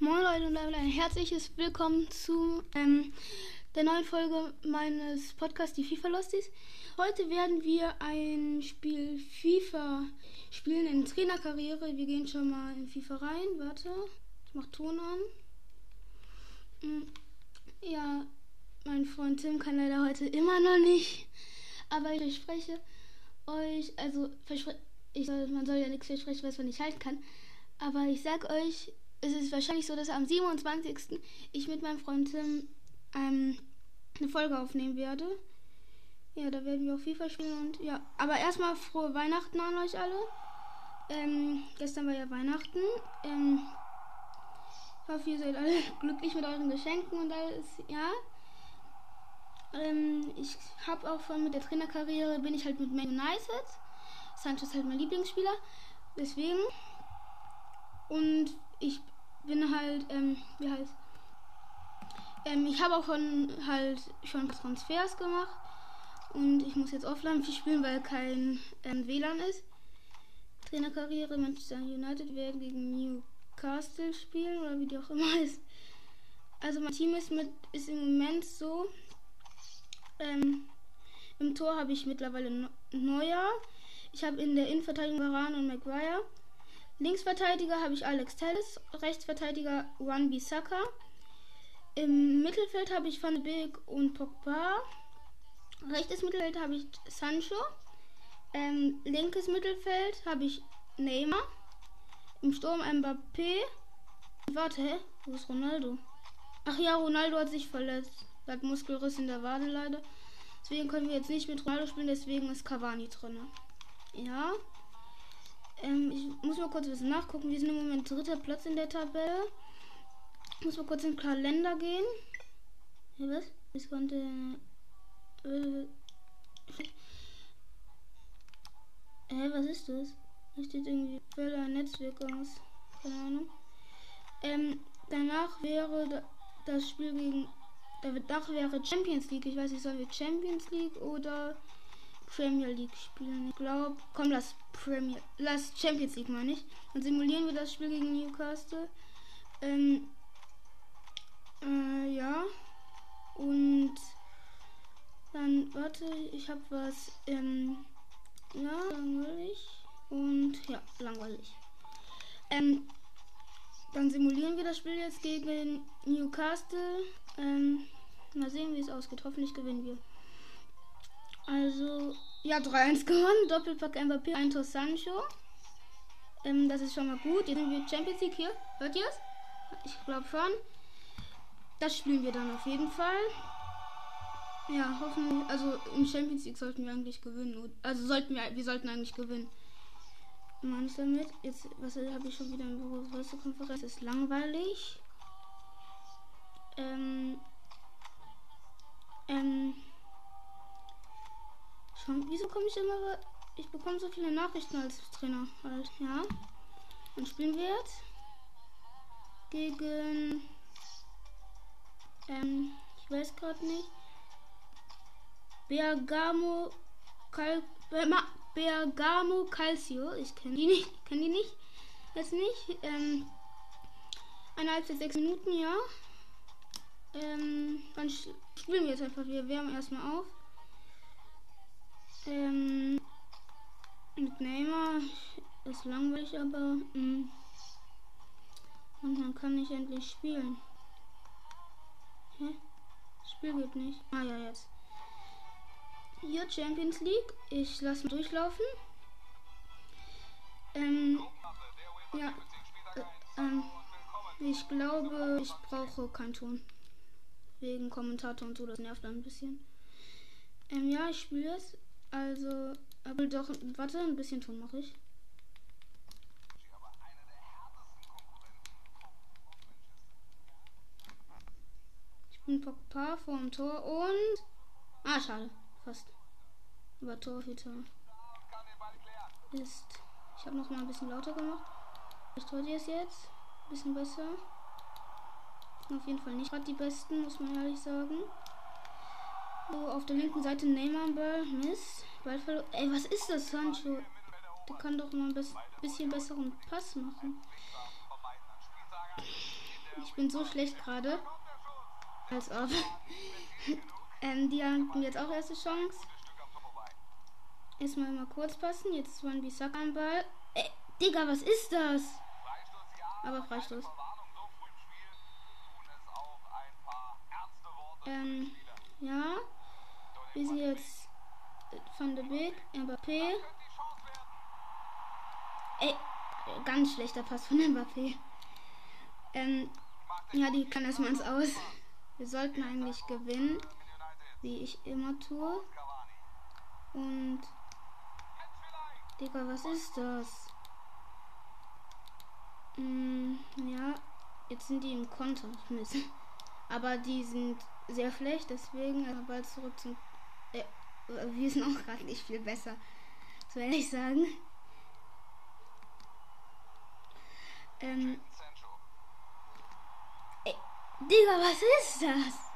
Moin Leute und ein herzliches Willkommen zu ähm, der neuen Folge meines Podcasts, die FIFA Losties. Heute werden wir ein Spiel FIFA spielen in Trainerkarriere. Wir gehen schon mal in FIFA rein. Warte, ich mach Ton an. Hm, ja, mein Freund Tim kann leider heute immer noch nicht, aber ich verspreche euch, also verspre ich man soll ja nichts versprechen, was man nicht halten kann. Aber ich sag euch, es ist wahrscheinlich so, dass am 27. ich mit meinem Freund Tim ähm, eine Folge aufnehmen werde. Ja, da werden wir auch FIFA spielen und ja. Aber erstmal frohe Weihnachten an euch alle. Ähm, gestern war ja Weihnachten. Ähm, ich hoffe, ihr seid alle glücklich mit euren Geschenken und alles, ja. Ähm, ich habe auch schon mit der Trainerkarriere bin ich halt mit Man United. Sancho ist halt mein Lieblingsspieler. Deswegen. Und ich bin halt, ähm, wie heißt. Ähm, ich habe auch schon halt schon Transfers gemacht. Und ich muss jetzt offline viel spielen, weil kein ähm, WLAN ist. Trainerkarriere Manchester United werden gegen Newcastle spielen oder wie die auch immer ist. Also mein Team ist mit ist im Moment so. Ähm, Im Tor habe ich mittlerweile Neuer. Ich habe in der Innenverteidigung Varane und Maguire. Linksverteidiger habe ich Alex Telles, Rechtsverteidiger Juan Bissaka. Im Mittelfeld habe ich Van Beek und Pogba. Rechtes Mittelfeld habe ich Sancho. Ähm, linkes Mittelfeld habe ich Neymar. Im Sturm Mbappé. Warte? Wo ist Ronaldo? Ach ja, Ronaldo hat sich verletzt. Er hat Muskelriss in der Wade leider. Deswegen können wir jetzt nicht mit Ronaldo spielen, deswegen ist Cavani drin. Ja. Ähm, ich muss mal kurz was nachgucken. Wir sind im Moment dritter Platz in der Tabelle. Ich muss mal kurz in den Kalender gehen. Ja, was? Ich konnte. Äh, Hä, was ist das? Da steht irgendwie Fälle Netzwerk aus. Keine Ahnung. Ähm, danach wäre das Spiel gegen. Danach wäre Champions League. Ich weiß nicht, sollen wir Champions League oder Premier League spielen. Ich glaube, komm, lass Premier, lass Champions League mal nicht. Dann simulieren wir das Spiel gegen Newcastle. Ähm, äh, ja. Und dann, warte, ich habe was, ähm, ja, langweilig. Und ja, langweilig. Ähm, dann simulieren wir das Spiel jetzt gegen Newcastle. Ähm, mal sehen, wie es ausgeht. Hoffentlich gewinnen wir. Also, ja, 3-1 gewonnen. Doppelpack MVP, ein Tor Sancho. Ähm, das ist schon mal gut. Jetzt sind wir Champions League hier. Hört ihr es? Ich glaube schon. Das spielen wir dann auf jeden Fall. Ja, hoffen Also im Champions League sollten wir eigentlich gewinnen. Also sollten wir, wir sollten eigentlich gewinnen. Man ist damit. Jetzt, was habe ich schon wieder eine große Konferenz? Ist langweilig. Ähm. Ähm. Schon, wieso komme ich immer. Ich bekomme so viele Nachrichten als Trainer halt, ja. Dann spielen wir jetzt gegen. Ähm, ich weiß gerade nicht. Bergamo Cal Bergamo Calcio. Ich kenne die nicht. Kenne die nicht. Jetzt nicht. Ähm, eine Halbzeit sechs Minuten, ja. Ähm, dann spielen wir jetzt einfach. Wir wärmen erstmal auf. Ähm, mit Neymar ist langweilig, aber mh. Mm. und dann kann ich endlich spielen. Hä? Das Spiel geht nicht. Ah ja, jetzt. Hier Champions League. Ich lasse mal durchlaufen. Ähm, ja. Äh, ähm, ich glaube, ich brauche keinen Ton. Wegen Kommentator und so, das nervt ein bisschen. Ähm, ja, ich spiele es. Also, aber doch, warte, ein bisschen Ton mache ich. Ich bin Pogba vor dem Tor und. Ah, schade. Fast. Aber Torhüter. Ist. Ich habe noch mal ein bisschen lauter gemacht. Ich hört ihr es jetzt. Ein bisschen besser. Auf jeden Fall nicht gerade die besten, muss man ehrlich sagen. So, auf der linken Seite Neymar Ball. Mist. Ball verloren. Ey, was ist das, Sancho? Der kann doch mal ein bisschen besseren Pass machen. Ich bin so schlecht gerade. Als ob. ähm, die haben jetzt auch erste Chance. Erstmal mal kurz passen. Jetzt ist One Bissaka am Ball. Ey, Digga, was ist das? Aber Freistoß. Ähm, ja. Wir sind jetzt von der Big, Mbappé. Ey, ganz schlechter Pass von Mbappé. Ähm, ja, die kann erstmal ins Aus. Wir sollten eigentlich gewinnen, wie ich immer tue. Und Digga, was ist das? Hm, ja, jetzt sind die im Konter. Aber die sind sehr schlecht, deswegen aber zurück zum. Äh, wir sind auch gerade nicht viel besser. So ehrlich sagen. Ähm. Ey, Digga, was ist das?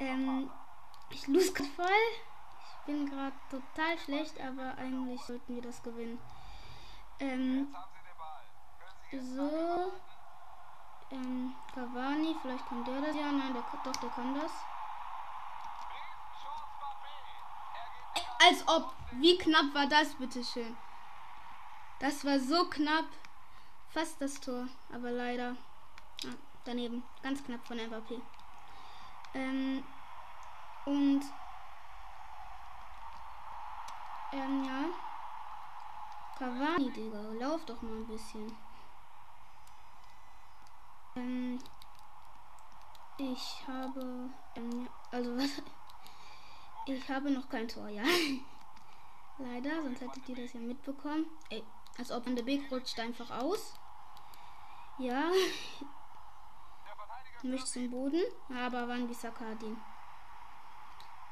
Ähm. Ich lose voll. Ich bin gerade total schlecht, aber eigentlich sollten wir das gewinnen. Ähm. So. Ähm, Cavani, vielleicht kann der das. Ja, nein, der, doch, der kann das. Als ob. Wie knapp war das, bitteschön? Das war so knapp. Fast das Tor. Aber leider. Ah, daneben. Ganz knapp von MVP. Ähm, und. Ähm, ja. Cavani, Digga. Lauf doch mal ein bisschen. Ähm, ich habe, ähm, also was, ich habe noch kein Tor, ja. Leider, sonst hättet ihr das ja mitbekommen. Ey, als ob man der Big rutscht einfach aus. Ja. Möchte zum Boden, aber wann wie Sakadin.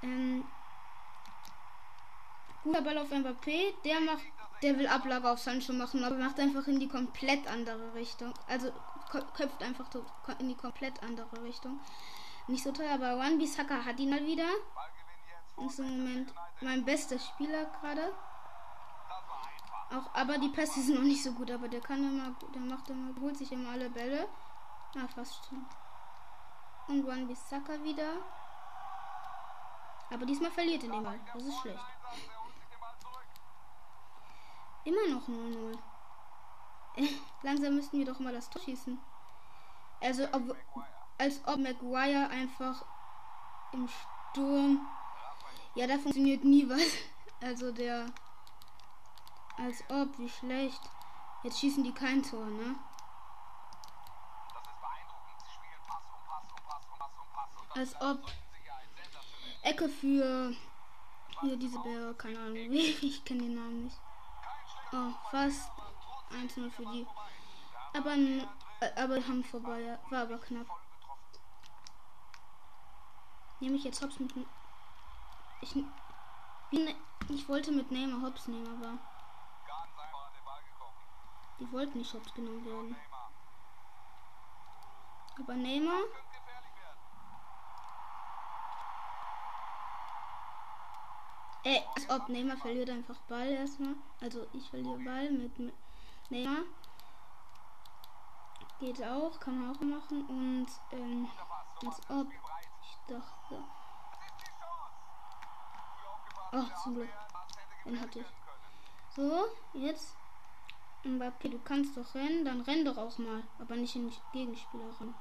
Ähm, guter Ball auf Mbappé, der macht, der will Ablage auf Sancho machen, aber macht einfach in die komplett andere Richtung. Also köpft einfach in die komplett andere Richtung. Nicht so teuer, aber One Bissaka hat ihn mal wieder. Ist im Moment mein bester Spieler gerade. Auch, aber die Pässe sind noch nicht so gut, aber der kann immer, der macht immer, holt sich immer alle Bälle. Ah, fast schon. Und One Bissaka wieder. Aber diesmal verliert er den Ball. Das ist schlecht. Immer noch 0-0. Langsam müssten wir doch mal das Tor schießen. Also, ob, als ob Maguire einfach im Sturm. Ja, da funktioniert nie was. Also der. Als ob, wie schlecht. Jetzt schießen die kein Tor, ne? Als ob. Ecke für. Hier diese Bäre, keine Ahnung. Ich kenne den Namen nicht. Oh, fast 1-0 für die. Aber, aber haben vorbei. War aber knapp. Nehme ich jetzt Hops mit. Ich, ich wollte mit Neymar Hops nehmen, aber. Die wollten nicht Hops genommen werden. Aber Neymar. Ey, als ob Neymar verliert einfach Ball erstmal. Also ich verliere Ball mit, mit Neymar. Geht auch, kann man auch machen. Und ähm, als ob ich dachte. Ach, zum Glück. Den hatte ich. So, jetzt. Mbappé, du kannst doch rennen, dann renn doch auch mal. Aber nicht in die Gegenspieler rein.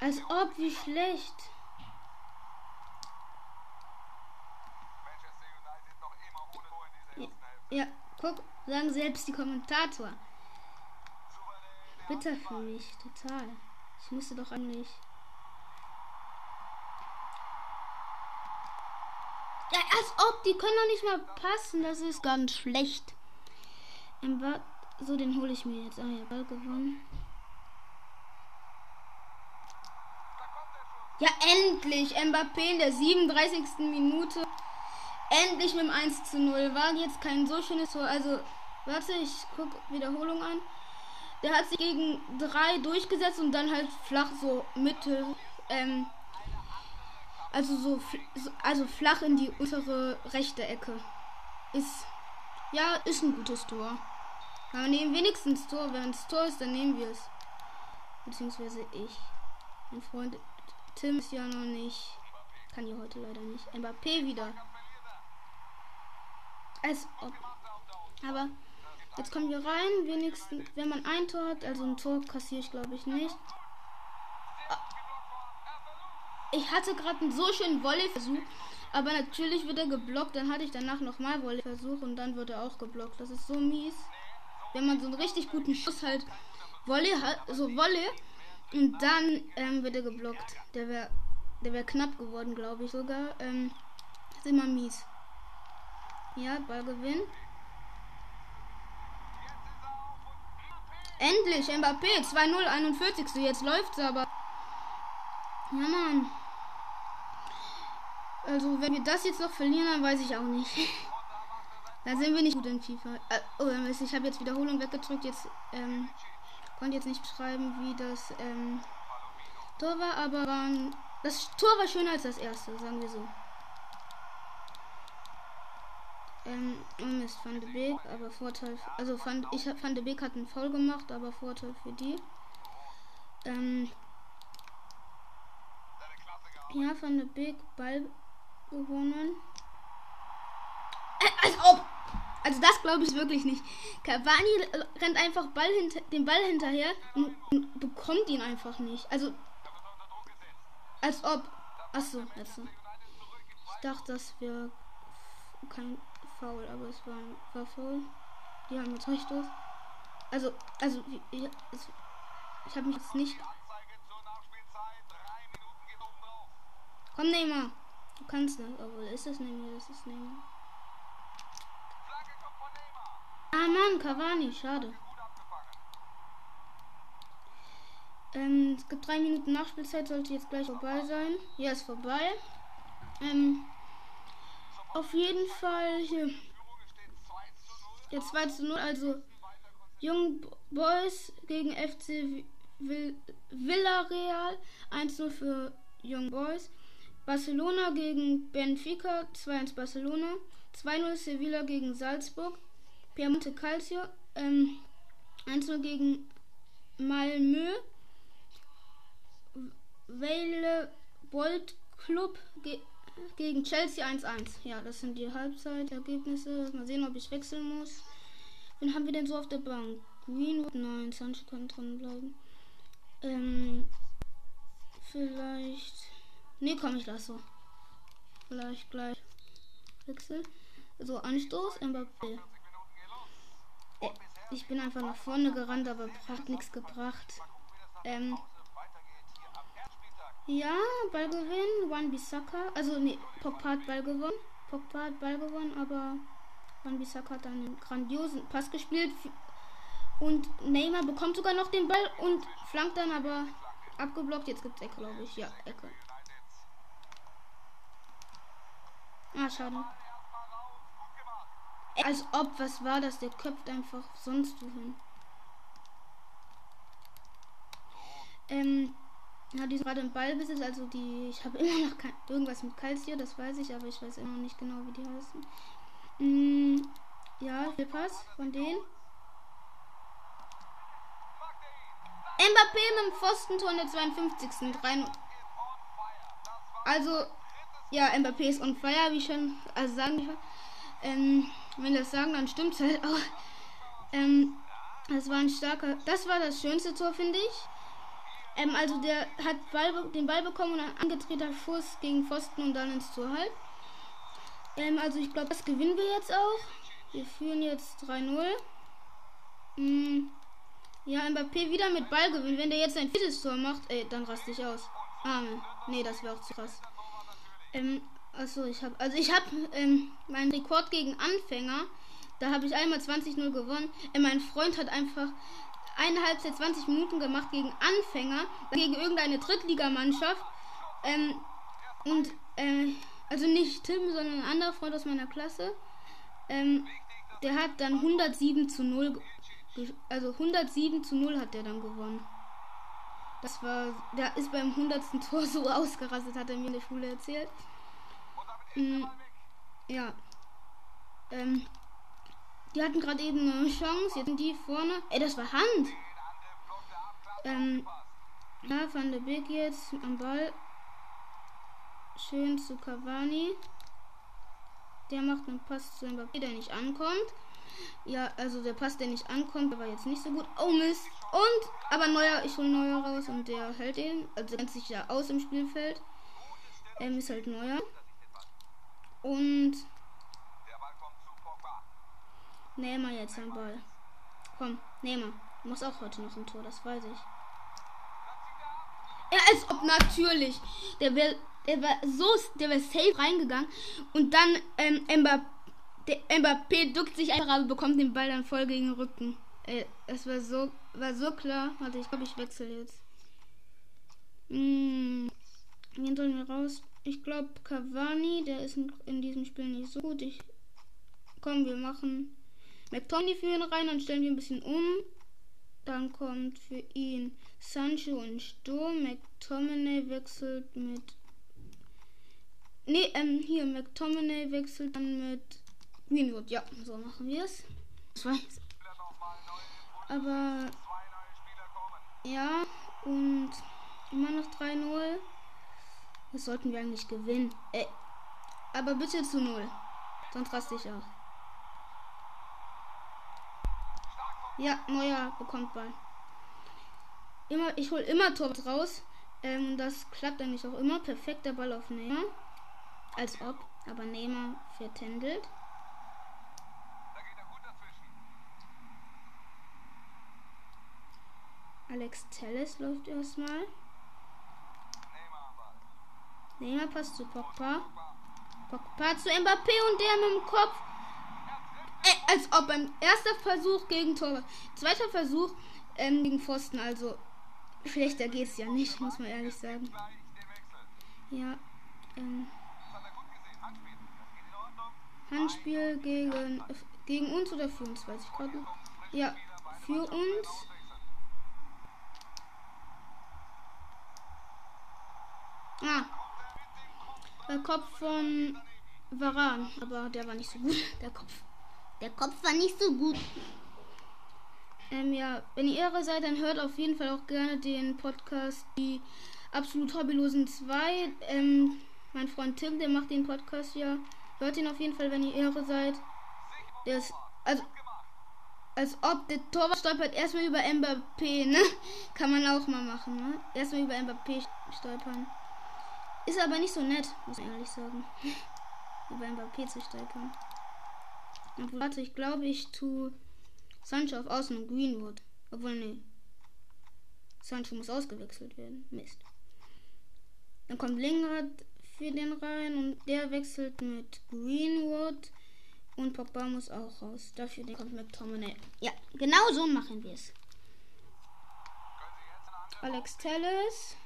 Als ob, wie schlecht. Ja, guck, sagen selbst die Kommentator. Bitter für mich, total. Ich müsste doch eigentlich. Ja, als ob, die können doch nicht mal passen. Das ist ganz schlecht. So, den hole ich mir jetzt. Ah ja, Ball gewonnen. Ja, endlich! Mbappé in der 37. Minute. Endlich mit dem 1 zu 0. War jetzt kein so schönes Tor. Also, warte, ich gucke Wiederholung an. Der hat sich gegen drei durchgesetzt und dann halt flach so Mitte, ähm, also so, also flach in die untere rechte Ecke. Ist, ja, ist ein gutes Tor. Aber nehmen wenigstens Tor. Wenn es Tor ist, dann nehmen wir es. Beziehungsweise ich. Mein Freund Tim ist ja noch nicht. Kann ja heute leider nicht. Mbappé wieder. Als ob. Aber jetzt kommen wir rein. Wenigstens, wenn man ein Tor hat, also ein Tor kassiere ich glaube ich nicht. Ich hatte gerade einen so schönen Volleyversuch, aber natürlich wird er geblockt. Dann hatte ich danach nochmal Volleyversuch und dann wird er auch geblockt. Das ist so mies. Wenn man so einen richtig guten Schuss halt Volley hat, so Volley und dann ähm, wird er geblockt. Der wäre der wäre knapp geworden, glaube ich sogar. Ähm, ist immer mies. Ja, Ballgewinn. Endlich, Mbappé, 2-0, 41. Jetzt läuft's aber. Ja, Mann. Also, wenn wir das jetzt noch verlieren, dann weiß ich auch nicht. dann sind wir nicht gut in FIFA. Äh, oh, ich habe jetzt Wiederholung weggedrückt. Jetzt ähm, konnte jetzt nicht beschreiben, wie das ähm, Tor war, aber waren das Tor war schöner als das erste, sagen wir so. Ähm, oh Mist, Van de Beek, aber Vorteil, also fand ich Van de Beek hat einen Foul gemacht, aber Vorteil für die. Ähm, ja, Van de Beek Ball gewonnen. Äh, als ob. Also das glaube ich wirklich nicht. Cavani rennt einfach Ball hinter, den Ball hinterher und, und bekommt ihn einfach nicht. Also als ob. Achso, jetzt. Ich dachte, das wäre kein Foul, aber es war, war Foul. Die haben jetzt recht los. Also, also, ich, ich habe mich jetzt nicht. Komm, Neymar. Du kannst das. Obwohl, ist Neymar? Das ist Neymar. Ah, Mann, Cavani. Schade. Ähm, es gibt drei Minuten Nachspielzeit, sollte jetzt gleich vorbei sein. Ja, ist vorbei. Ähm, auf jeden Fall hier. Jetzt 2 zu 0, also Young Boys gegen FC Villarreal 1-0 für Young Boys. Barcelona gegen Benfica 2-1 Barcelona. 2-0 Sevilla gegen Salzburg. Piemonte Calcio ähm, 1-0 gegen Malmö. Vale Bolt Club ge gegen Chelsea 1-1. Ja, das sind die Halbzeitergebnisse. Mal sehen, ob ich wechseln muss. Wen haben wir denn so auf der Bank? Greenwood? Nein, Sancho kann drin bleiben. Ähm, vielleicht. Ne, komm, ich lasse so. Vielleicht gleich wechseln. So, Anstoß, Mbappé. Äh, ich bin einfach nach vorne gerannt, aber hat nichts gebracht. Ähm, ja, Ballgewinn, One Bissaka. Also, nee, Pogba hat Ball gewonnen. Pogba hat Ball gewonnen, aber One Bissaka hat einen grandiosen Pass gespielt. Und Neymar bekommt sogar noch den Ball und flankt dann aber abgeblockt. Jetzt gibt es Ecke, glaube ich. Ja, Ecke. Ah, schade. Als ob, was war das? Der köpft einfach sonst wohin. Ähm, ja, die ist gerade im Ballbesitz, also die. Ich habe immer noch kein, irgendwas mit Calcio, das weiß ich, aber ich weiß immer noch nicht genau, wie die heißen. Mm, ja, Pass von denen. Mbappé mit dem Pfostentor in der 52. 3 also, ja, Mbappé ist on fire, wie schon, also sagen wir, ähm, wenn das sagen, dann stimmt es halt auch. Ähm, das war ein starker, das war das schönste Tor, finde ich. Ähm, also der hat Ball, den Ball bekommen und ein angetreter Schuss gegen Pfosten und dann ins Tor halt. Ähm, also ich glaube, das gewinnen wir jetzt auch. Wir führen jetzt 3-0. Hm. Ja, Mbappé wieder mit Ball gewinnen. Wenn der jetzt ein viertes Tor macht, ey, dann raste ich aus. Ah, nee, das wäre auch zu krass. Ähm, achso, ich habe, also ich habe ähm, meinen Rekord gegen Anfänger. Da habe ich einmal 20-0 gewonnen. Äh, mein Freund hat einfach eine Halbzeit 20 Minuten gemacht gegen Anfänger, gegen irgendeine Drittligamannschaft. Ähm, und, äh, also nicht Tim, sondern ein anderer Freund aus meiner Klasse. Ähm, der hat dann 107 zu 0, also 107 zu 0 hat der dann gewonnen. Das war, der ist beim 100. Tor so ausgerastet, hat er mir in der Schule erzählt. Mhm, ja. Ähm, die hatten gerade eben eine Chance. Jetzt sind die vorne. Ey, das war Hand. Ähm, Ja, Van der Beek jetzt am Ball. Schön zu Cavani. Der macht einen Pass zu Mbappé, der nicht ankommt. Ja, also der Pass, der nicht ankommt, der war jetzt nicht so gut. Oh Mist. Und, aber neuer, ich hole neuer raus und der hält ihn. Also kennt sich ja aus im Spielfeld. Ähm, ist halt neuer. Und Neymar jetzt am Ball. Komm, Neymar. Muss auch heute noch ein Tor, das weiß ich. Ja, als ob natürlich. Der wäre der war so, der wäre safe reingegangen und dann ähm, Mbappé, der Mbappé duckt sich einfach, aber bekommt den Ball dann voll gegen den Rücken. Ey, es war so, war so klar. Warte, ich glaube, ich wechsle jetzt. Hm, wen sollen wir raus? Ich glaube Cavani, der ist in diesem Spiel nicht so gut. Ich komm, wir machen McTomney für ihn rein, dann stellen wir ein bisschen um. Dann kommt für ihn Sancho und Sturm. McTominay wechselt mit. Ne, ähm, hier, McTominay wechselt dann mit Greenwood. Ja, so machen wir es. Aber. Ja, und immer noch 3-0. Das sollten wir eigentlich gewinnen. Ey. Aber bitte zu 0. Sonst raste ich auch. Ja, neuer bekommt Ball. Immer, ich hole immer Tor raus. Ähm, das klappt eigentlich auch immer. Perfekter Ball auf Neymar. Als ob. Aber Neymar vertändelt. Alex Telles läuft erstmal. Neymar passt zu Pogba. Pogba zu Mbappé und der mit dem Kopf. Äh, als ob ein erster Versuch gegen Tor. Zweiter Versuch ähm, gegen Pfosten. Also schlechter geht's ja nicht, muss man ehrlich sagen. Ja. Ähm, Handspiel gegen, gegen uns oder für uns, weiß ich gerade nicht. Ja, für uns. Ah. Der Kopf von Varan, aber der war nicht so gut. Der Kopf. Der Kopf war nicht so gut. Ähm, ja, wenn ihr Ehre seid, dann hört auf jeden Fall auch gerne den Podcast Die absolut Hobbylosen 2. Ähm, mein Freund Tim, der macht den Podcast ja. Hört ihn auf jeden Fall, wenn ihr Ehre seid. Der ist, also, als ob der Torwart stolpert erstmal über Mbappé, ne? Kann man auch mal machen, ne? Erstmal über Mbappé stolpern. Ist aber nicht so nett, muss ich ehrlich sagen. über Mbappé zu stolpern. Und warte, ich glaube, ich tue Sancho auf Außen und Greenwood. Obwohl, nee. Sancho muss ausgewechselt werden. Mist. Dann kommt Lingard für den rein und der wechselt mit Greenwood. Und Pogba muss auch raus. Dafür kommt McTominay. Ja, genau so machen wir es. Alex Telles.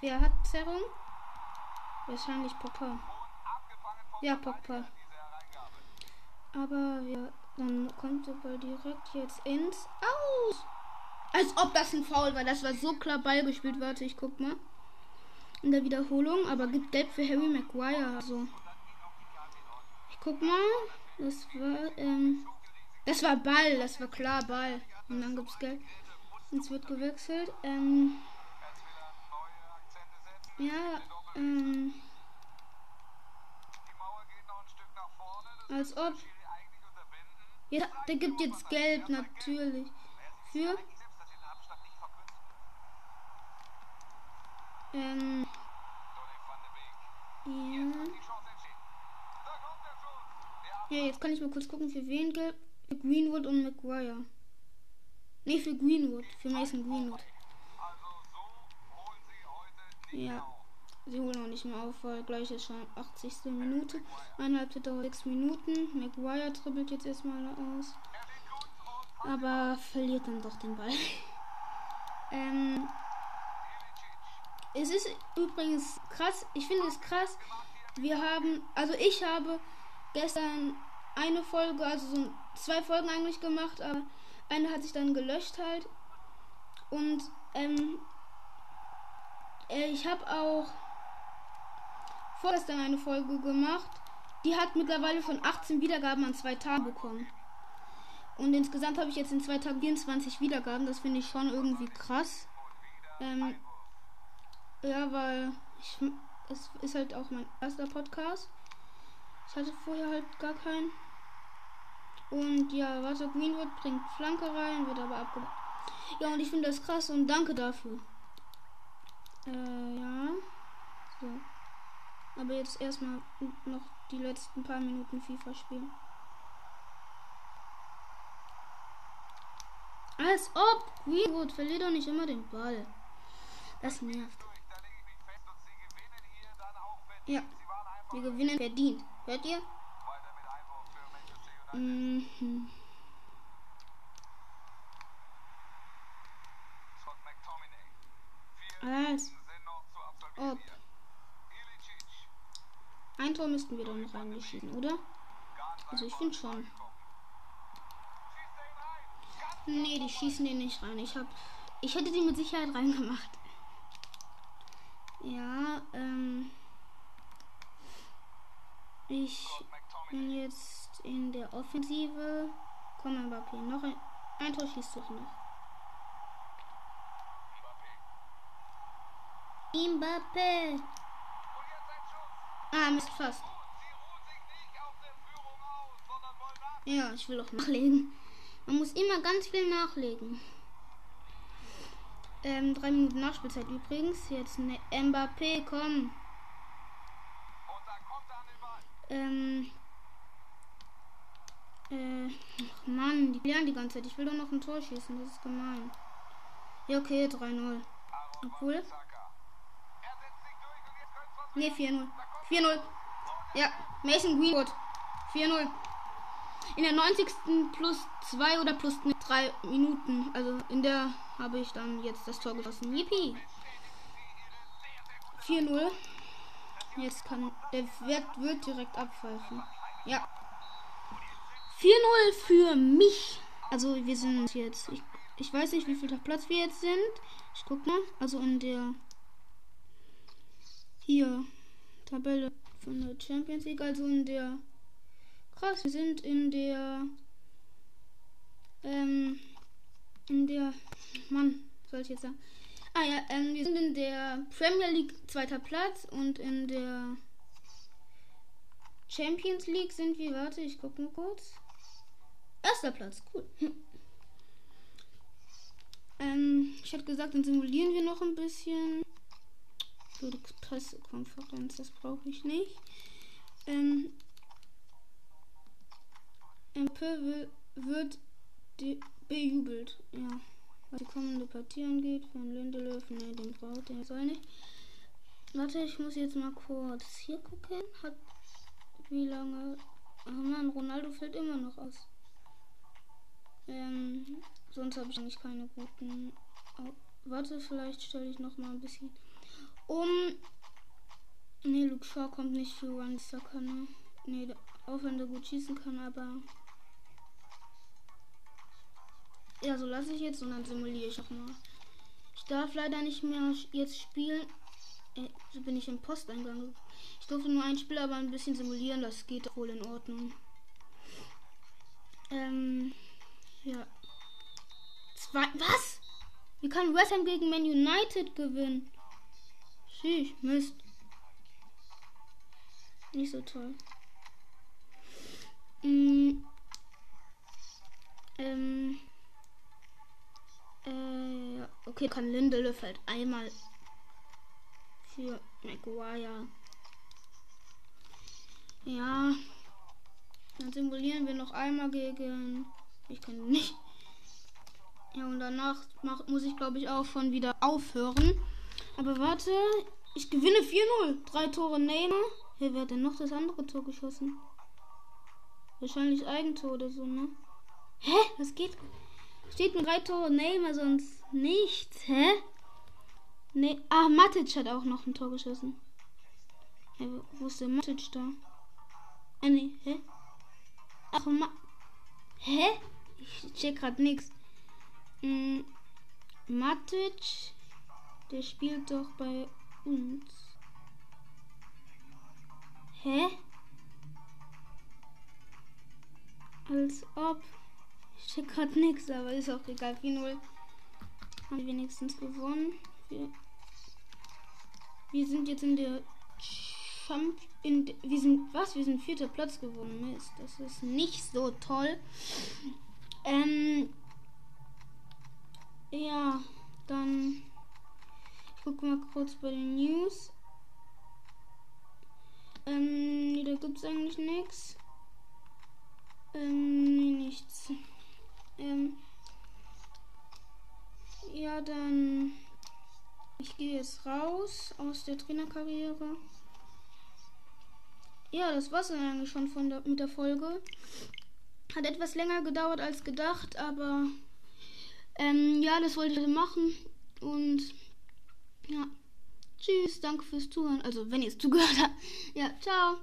Wer hat Zerrung? Wahrscheinlich Pogba. Ja, Pogba. Aber ja, dann kommt er Ball direkt jetzt ins Aus. Als ob das ein Foul war. Das war so klar Ball gespielt. Warte, ich guck mal. In der Wiederholung. Aber gibt Gelb für Harry Maguire. Also. Ich guck mal. Das war, ähm. Das war Ball. Das war klar Ball. Und dann gibt's Gelb. Jetzt wird gewechselt. Ähm. Ja, ähm. Als ob. Ja, der gibt jetzt Gelb, natürlich. Für. Ähm. Ja. Ja, jetzt kann ich mal kurz gucken, für wen Gelb. Für Greenwood und McGuire. Ne, für Greenwood. Für Mason Greenwood. Ja. Sie holen auch nicht mehr auf, weil gleich ist schon 80. Minute. Eineinhalb dauert 6 Minuten. Maguire dribbelt jetzt erstmal aus. Aber verliert dann doch den Ball. ähm, es ist übrigens krass. Ich finde es krass. Wir haben, also ich habe gestern eine Folge, also so zwei Folgen eigentlich gemacht, aber eine hat sich dann gelöscht halt. Und ähm, äh, ich habe auch vorgestern eine Folge gemacht. Die hat mittlerweile von 18 Wiedergaben an zwei Tagen bekommen. Und insgesamt habe ich jetzt in zwei Tagen 24 Wiedergaben. Das finde ich schon irgendwie krass. Ähm, ja, weil ich, es ist halt auch mein erster Podcast. Ich hatte vorher halt gar keinen. Und ja, warte, Greenwood bringt Flanke rein, wird aber abgeblockt. Ja, und ich finde das krass und danke dafür. Äh, ja. So. Aber jetzt erstmal noch die letzten paar Minuten FIFA spielen. Als ob Greenwood verliert doch nicht immer den Ball. Das nervt. Ja, wir gewinnen verdient. Hört ihr? Mhm. Als ob. Ein Tor müssten wir doch noch reingeschieden, oder? Also ich finde schon. Nee, die schießen den nicht rein. Ich hab. Ich hätte die mit Sicherheit reingemacht. Ja, ähm. Ich bin jetzt in der Offensive. Komm, Mbappé. Noch ein, ein Tor schießt doch noch. Mbappé. Ah, Mist, fast. Ja, ich will auch nachlegen. Man muss immer ganz viel nachlegen. Ähm, drei Minuten Nachspielzeit übrigens. Jetzt eine Mbappé, komm. Ähm. Äh, ach Mann, die lernen die ganze Zeit. Ich will doch noch ein Tor schießen, das ist gemein. Ja, okay, 3-0. Obwohl. Ne, 4-0. 4-0. Ja, Mason Greenwood. 4-0. In der 90. plus 2 oder plus 3 Minuten. Also in der habe ich dann jetzt das Tor geschossen. Yippie. 4-0. Jetzt kann der Wert wird direkt abpfeifen. Ja. 4-0 für mich. Also wir sind jetzt. Ich, ich weiß nicht, wie viel Platz wir jetzt sind. Ich guck mal. Also in der hier Tabelle von der Champions League, also in der krass, wir sind in der ähm in der Mann, soll ich jetzt sagen? Ah ja, ähm, wir sind in der Premier League zweiter Platz und in der Champions League sind wir, warte, ich guck mal kurz. Erster Platz, cool. ähm, ich hatte gesagt, dann simulieren wir noch ein bisschen. Pressekonferenz, das brauche ich nicht. Ähm, MP wird bejubelt, ja. Was die kommende Partie angeht, von Lindelöf, ne, den braucht er soll nicht. Warte, ich muss jetzt mal kurz hier gucken. Hat wie lange. Oh Mann, Ronaldo fällt immer noch aus. Ähm, sonst habe ich eigentlich keine guten. Oh, warte, vielleicht stelle ich noch mal ein bisschen um. Ne, Luke Shaw kommt nicht für One Soccer, ne? Ne, auch wenn der gut schießen kann, aber. Ja, so lasse ich jetzt und dann simuliere ich auch mal. Ich darf leider nicht mehr jetzt spielen. Äh, so bin ich im Posteingang. Ich durfte nur ein Spiel, aber ein bisschen simulieren. Das geht wohl in Ordnung. Ähm, ja. Zwei. Was? Wie kann West Ham gegen Man United gewinnen? Tschüss, Mist. Nicht so toll. Mm. Ähm. Äh, okay, kann Lindelöf halt einmal für Maguire. Ja. Dann simulieren wir noch einmal gegen. Ich kann nicht. Ja, und danach mach, muss ich, glaube ich, auch schon wieder aufhören. Aber warte, ich gewinne 4-0. Drei Tore Neymar. Hey, wer hat denn noch das andere Tor geschossen? Wahrscheinlich Eigentor oder so, ne? Hä? Was geht? Steht mit drei Tore Neymar, sonst nichts. Hä? Ne, ah, Matic hat auch noch ein Tor geschossen. Hä, wo ist der Matic da? Ah, ne, hä? Ach, Ma Hä? Ich check grad nix. Hm, Matic der spielt doch bei uns. Hä? Als ob. Ich check gerade nichts, aber ist auch egal. 4-0 haben wir wenigstens gewonnen. Wir, wir sind jetzt in der Champ in wir sind was? Wir sind vierter Platz gewonnen. Mist, das ist nicht so toll. Ähm ja, dann gucke mal kurz bei den News. Ähm, nee, da gibt es eigentlich nichts. Ähm, nee, nichts. Ähm, ja, dann. Ich gehe jetzt raus aus der Trainerkarriere. Ja, das war's dann eigentlich schon von der, mit der Folge. Hat etwas länger gedauert als gedacht, aber ähm, ja, das wollte ich machen. Und ja. Tschüss, danke fürs Zuhören. Also, wenn ihr es zugehört habt. Ja, ciao.